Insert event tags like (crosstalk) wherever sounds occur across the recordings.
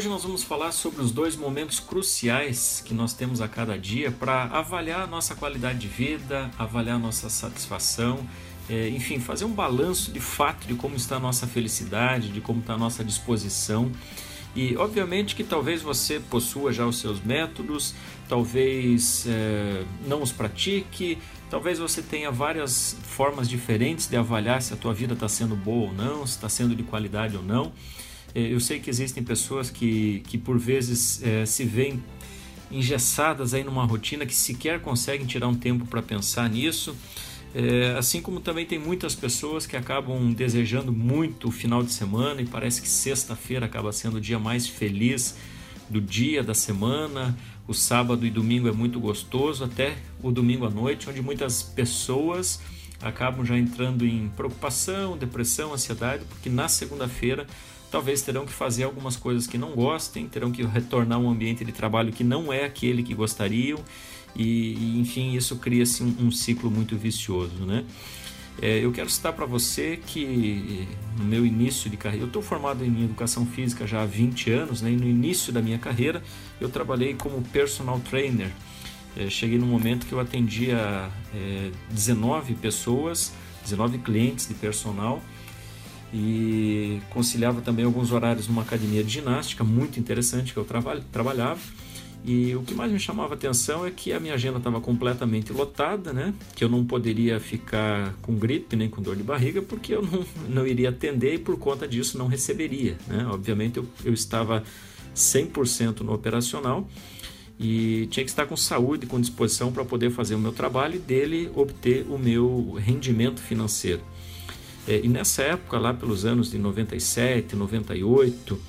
Hoje nós vamos falar sobre os dois momentos cruciais que nós temos a cada dia para avaliar a nossa qualidade de vida, avaliar nossa satisfação, é, enfim, fazer um balanço de fato de como está a nossa felicidade, de como está a nossa disposição. E obviamente que talvez você possua já os seus métodos, talvez é, não os pratique, talvez você tenha várias formas diferentes de avaliar se a tua vida está sendo boa ou não, se está sendo de qualidade ou não. É, eu sei que existem pessoas que, que por vezes é, se veem engessadas aí numa rotina que sequer conseguem tirar um tempo para pensar nisso. É, assim como também tem muitas pessoas que acabam desejando muito o final de semana e parece que sexta-feira acaba sendo o dia mais feliz do dia, da semana. O sábado e domingo é muito gostoso, até o domingo à noite, onde muitas pessoas acabam já entrando em preocupação, depressão, ansiedade, porque na segunda-feira talvez terão que fazer algumas coisas que não gostem, terão que retornar a um ambiente de trabalho que não é aquele que gostariam, e, e enfim, isso cria-se um, um, ciclo muito vicioso, né? É, eu quero citar para você que no meu início de carreira, eu estou formado em educação física já há 20 anos, né? e no início da minha carreira eu trabalhei como personal trainer. É, cheguei no momento que eu atendia é, 19 pessoas, 19 clientes de personal, e conciliava também alguns horários numa academia de ginástica muito interessante que eu traba trabalhava. E o que mais me chamava atenção é que a minha agenda estava completamente lotada, né? Que eu não poderia ficar com gripe nem com dor de barriga, porque eu não, não iria atender e por conta disso não receberia, né? Obviamente eu, eu estava 100% no operacional e tinha que estar com saúde, com disposição para poder fazer o meu trabalho e dele obter o meu rendimento financeiro. É, e nessa época, lá pelos anos de 97, 98,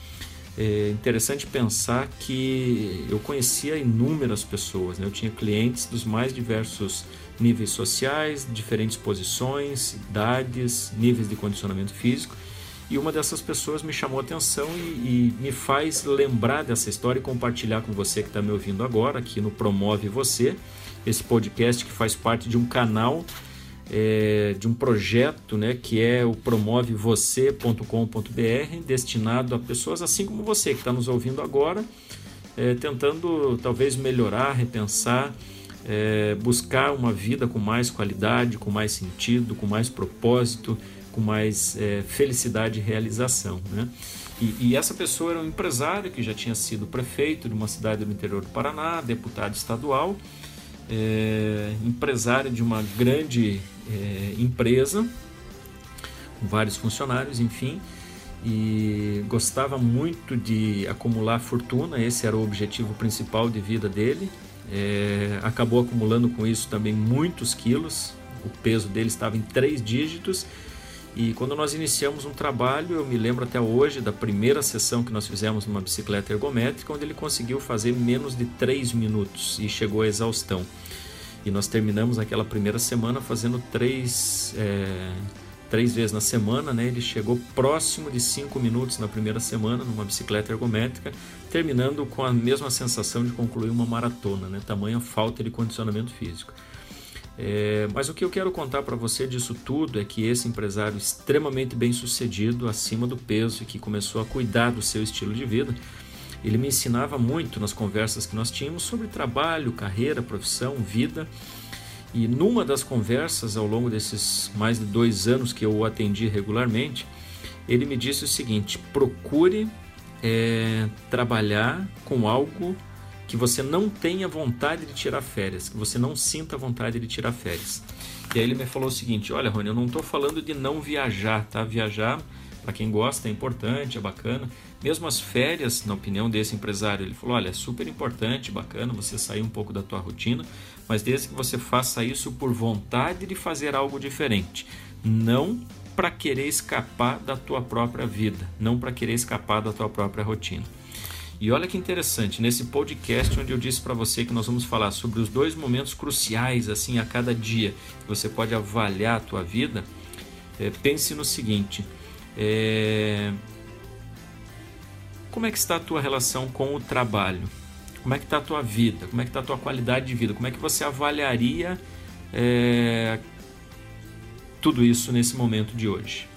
é interessante pensar que eu conhecia inúmeras pessoas, né? eu tinha clientes dos mais diversos níveis sociais, diferentes posições, idades, níveis de condicionamento físico. E uma dessas pessoas me chamou a atenção e, e me faz lembrar dessa história e compartilhar com você que está me ouvindo agora, aqui no Promove Você, esse podcast que faz parte de um canal é, de um projeto né, que é o promovevocê.com.br, destinado a pessoas assim como você que está nos ouvindo agora, é, tentando talvez melhorar, repensar, é, buscar uma vida com mais qualidade, com mais sentido, com mais propósito, com mais é, felicidade e realização. Né? E, e, essa pessoa era um empresário que já tinha sido prefeito de uma cidade do interior do Paraná, deputado estadual, é, empresário de uma grande é, empresa, com vários funcionários, enfim, e gostava muito de acumular fortuna, esse era o objetivo principal de vida dele. É, acabou acumulando com isso também muitos quilos, o peso dele estava em três dígitos. E quando nós iniciamos um trabalho, eu me lembro até hoje da primeira sessão que nós fizemos numa bicicleta ergométrica, onde ele conseguiu fazer menos de 3 minutos e chegou à exaustão. E nós terminamos aquela primeira semana fazendo três, é, três vezes na semana. Né? Ele chegou próximo de cinco minutos na primeira semana numa bicicleta ergométrica, terminando com a mesma sensação de concluir uma maratona, né? tamanha falta de condicionamento físico. É, mas o que eu quero contar para você disso tudo é que esse empresário extremamente bem sucedido, acima do peso que começou a cuidar do seu estilo de vida, ele me ensinava muito nas conversas que nós tínhamos sobre trabalho, carreira, profissão, vida. E numa das conversas, ao longo desses mais de dois anos que eu o atendi regularmente, ele me disse o seguinte: procure é, trabalhar com algo que você não tenha vontade de tirar férias, que você não sinta vontade de tirar férias. E aí ele me falou o seguinte: olha, Rony, eu não estou falando de não viajar, tá? Viajar para quem gosta é importante, é bacana. Mesmo as férias, na opinião desse empresário, ele falou: olha, é super importante, bacana você sair um pouco da tua rotina, mas desde que você faça isso por vontade de fazer algo diferente, não para querer escapar da tua própria vida, não para querer escapar da tua própria rotina. E olha que interessante, nesse podcast onde eu disse para você que nós vamos falar sobre os dois momentos cruciais assim a cada dia que você pode avaliar a tua vida, é, pense no seguinte: é... Como é que está a tua relação com o trabalho? Como é que está a tua vida? Como é que está a tua qualidade de vida? Como é que você avaliaria é... tudo isso nesse momento de hoje?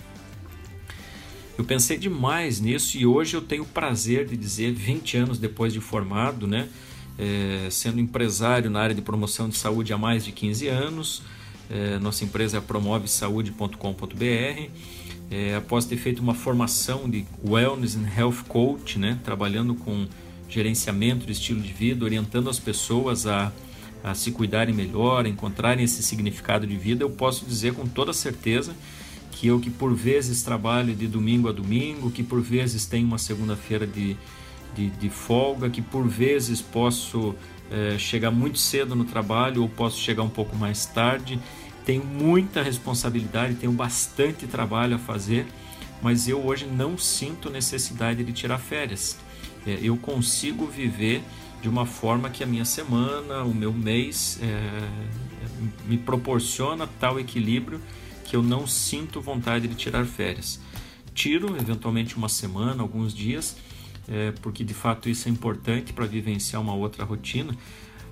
Eu pensei demais nisso e hoje eu tenho o prazer de dizer, 20 anos depois de formado, né, é, sendo empresário na área de promoção de saúde há mais de 15 anos, é, nossa empresa é promovesaude.com.br. É, após ter feito uma formação de Wellness and Health Coach, né, trabalhando com gerenciamento de estilo de vida, orientando as pessoas a, a se cuidarem melhor, a encontrarem esse significado de vida, eu posso dizer com toda certeza que eu que por vezes trabalho de domingo a domingo, que por vezes tenho uma segunda-feira de, de, de, folga, que por vezes posso é, chegar muito cedo no trabalho ou posso chegar um pouco mais tarde. Tenho muita responsabilidade, tenho bastante trabalho a fazer, mas eu hoje não sinto necessidade de tirar férias. É, eu consigo viver de uma forma que a minha semana, o meu mês é, me proporciona tal equilíbrio que eu não sinto vontade de tirar férias. Tiro eventualmente uma semana, alguns dias, é, porque de fato isso é importante para vivenciar uma outra rotina.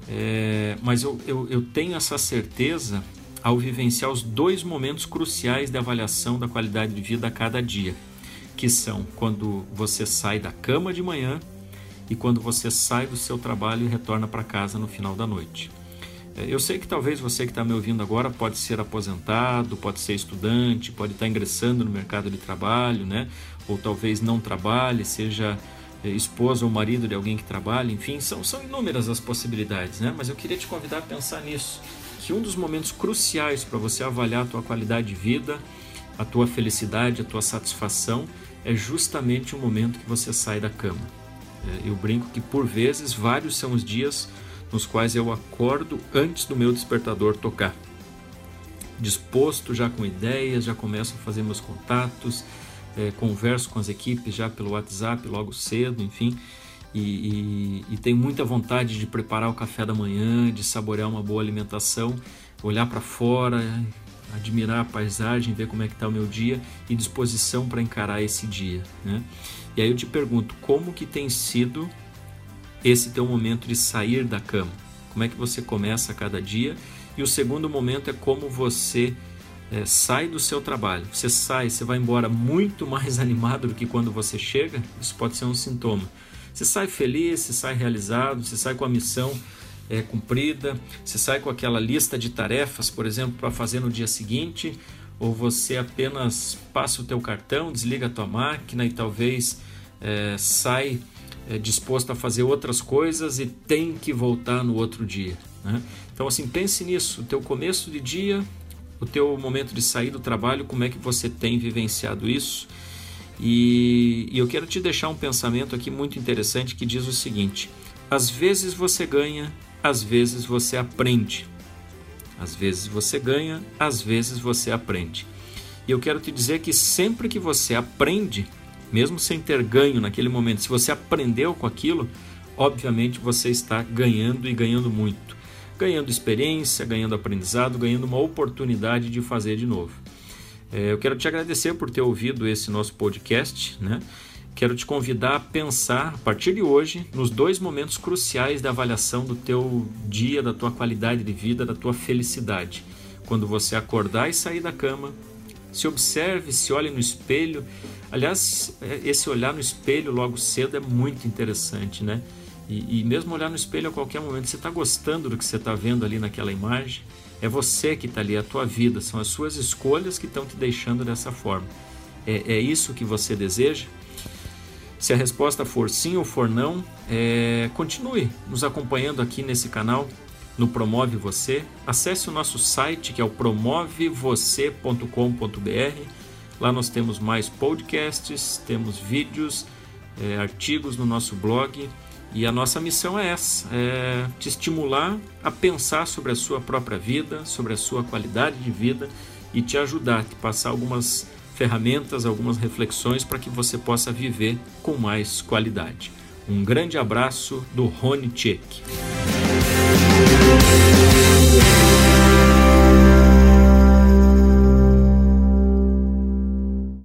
É, mas eu, eu, eu tenho essa certeza ao vivenciar os dois momentos cruciais de avaliação da qualidade de vida a cada dia, que são quando você sai da cama de manhã e quando você sai do seu trabalho e retorna para casa no final da noite. É, eu sei que talvez você que está me ouvindo agora pode ser aposentado, pode ser estudante, pode estar tá ingressando no mercado de trabalho, né? Ou talvez não trabalhe, seja é, esposa ou marido de alguém que trabalha, enfim, são, são inúmeras as possibilidades, né? Mas eu queria te convidar a pensar nisso, que um dos momentos cruciais para você avaliar a tua qualidade de vida, a tua felicidade, a tua satisfação, é justamente o momento que você sai da cama. É, eu brinco que por vezes vários são os dias nos quais eu acordo antes do meu despertador tocar. Disposto já com ideias, já começo a fazer meus contatos, é, converso com as equipes já pelo WhatsApp logo cedo, enfim, e, e, e tenho muita vontade de preparar o café da manhã, de saborear uma boa alimentação, olhar para fora, admirar a paisagem, ver como é que está o meu dia e disposição para encarar esse dia. Né? E aí eu te pergunto, como que tem sido esse teu momento de sair da cama. Como é que você começa cada dia? E o segundo momento é como você é, sai do seu trabalho. Você sai, você vai embora muito mais (laughs) animado do que quando você chega. Isso pode ser um sintoma. Você sai feliz, você sai realizado, você sai com a missão é, cumprida, você sai com aquela lista de tarefas, por exemplo, para fazer no dia seguinte, ou você apenas passa o teu cartão, desliga a tua máquina e talvez é, sai é, disposto a fazer outras coisas e tem que voltar no outro dia. Né? Então, assim, pense nisso, o teu começo de dia, o teu momento de sair do trabalho, como é que você tem vivenciado isso? E, e eu quero te deixar um pensamento aqui muito interessante que diz o seguinte: às vezes você ganha, às vezes você aprende. Às vezes você ganha, às vezes você aprende. E eu quero te dizer que sempre que você aprende, mesmo sem ter ganho naquele momento, se você aprendeu com aquilo, obviamente você está ganhando e ganhando muito. Ganhando experiência, ganhando aprendizado, ganhando uma oportunidade de fazer de novo. É, eu quero te agradecer por ter ouvido esse nosso podcast, né? Quero te convidar a pensar, a partir de hoje, nos dois momentos cruciais da avaliação do teu dia, da tua qualidade de vida, da tua felicidade. Quando você acordar e sair da cama, se observe, se olhe no espelho. Aliás, é, esse olhar no espelho logo cedo é muito interessante, né? E, e mesmo olhar no espelho a qualquer momento, você está gostando do que você está vendo ali naquela imagem? É você que está ali, é a tua vida, são as suas escolhas que estão te deixando dessa forma. É, é isso que você deseja? Se a resposta for sim ou for não, é, continue nos acompanhando aqui nesse canal no Promove Você. Acesse o nosso site que é o promovevocê.com.br. Lá nós temos mais podcasts, temos vídeos, é, artigos no nosso blog e a nossa missão é essa: é te estimular a pensar sobre a sua própria vida, sobre a sua qualidade de vida e te ajudar, te passar algumas ferramentas, algumas reflexões para que você possa viver com mais qualidade. Um grande abraço do Rony Tchek.